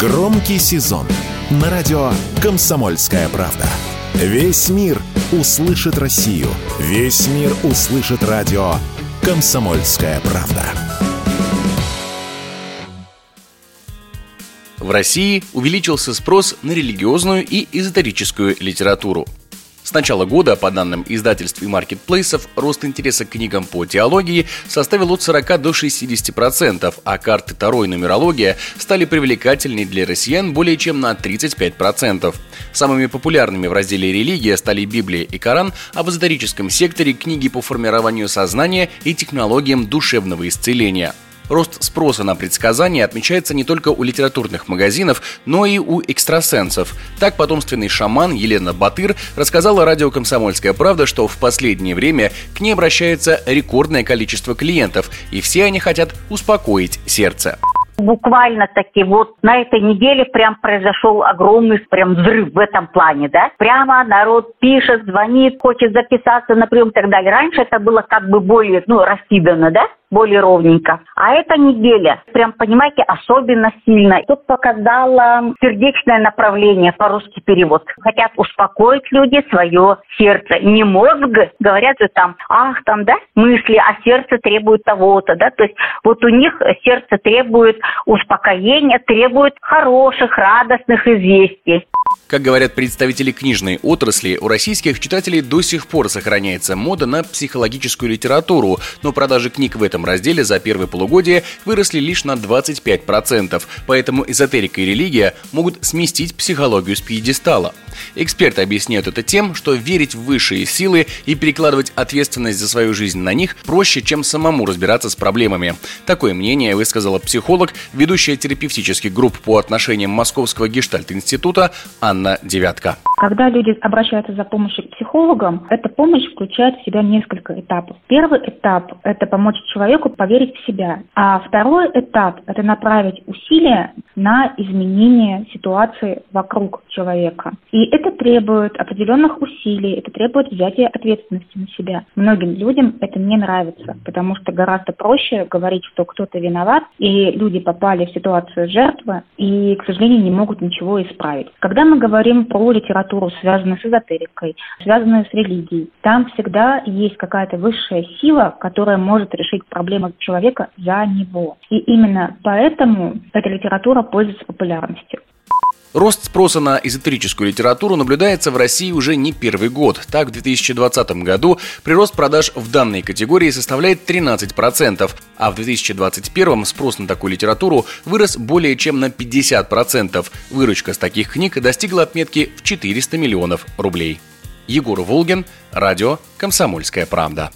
Громкий сезон на радио «Комсомольская правда». Весь мир услышит Россию. Весь мир услышит радио «Комсомольская правда». В России увеличился спрос на религиозную и эзотерическую литературу. С начала года, по данным издательств и маркетплейсов, рост интереса к книгам по теологии составил от 40 до 60%, а карты Таро и нумерология стали привлекательнее для россиян более чем на 35%. Самыми популярными в разделе «Религия» стали Библия и Коран, а в эзотерическом секторе книги по формированию сознания и технологиям душевного исцеления – Рост спроса на предсказания отмечается не только у литературных магазинов, но и у экстрасенсов. Так потомственный шаман Елена Батыр рассказала радио «Комсомольская правда», что в последнее время к ней обращается рекордное количество клиентов, и все они хотят успокоить сердце. Буквально таки вот на этой неделе прям произошел огромный прям взрыв в этом плане, да. Прямо народ пишет, звонит, хочет записаться на прием и так далее. Раньше это было как бы более, ну, раскидано, да более ровненько. А эта неделя, прям понимаете, особенно сильно. Тут показала сердечное направление, по-русски перевод. Хотят успокоить люди свое сердце. Не мозг, говорят же там, ах, там, да, мысли, а сердце требует того-то, да. То есть вот у них сердце требует успокоения, требует хороших, радостных известий. Как говорят представители книжной отрасли, у российских читателей до сих пор сохраняется мода на психологическую литературу, но продажи книг в этом разделе за первое полугодие выросли лишь на 25%, поэтому эзотерика и религия могут сместить психологию с пьедестала. Эксперты объясняют это тем, что верить в высшие силы и перекладывать ответственность за свою жизнь на них проще, чем самому разбираться с проблемами. Такое мнение высказала психолог, ведущая терапевтических групп по отношениям Московского гештальт-института Анна Девятка. Когда люди обращаются за помощью к психологам, эта помощь включает в себя несколько этапов. Первый этап – это помочь человеку поверить в себя. А второй этап – это направить усилия на изменение ситуации вокруг человека. И это требует определенных усилий, это требует взятия ответственности на себя. Многим людям это не нравится, потому что гораздо проще говорить, что кто-то виноват, и люди попали в ситуацию жертвы, и, к сожалению, не могут ничего исправить. Когда мы говорим про литературу, связанную с эзотерикой, связанную с религией, там всегда есть какая-то высшая сила, которая может решить проблемы человека за него. И именно поэтому эта литература пользуется популярностью. Рост спроса на эзотерическую литературу наблюдается в России уже не первый год. Так, в 2020 году прирост продаж в данной категории составляет 13%, а в 2021 спрос на такую литературу вырос более чем на 50%. Выручка с таких книг достигла отметки в 400 миллионов рублей. Егор Волгин, радио «Комсомольская правда».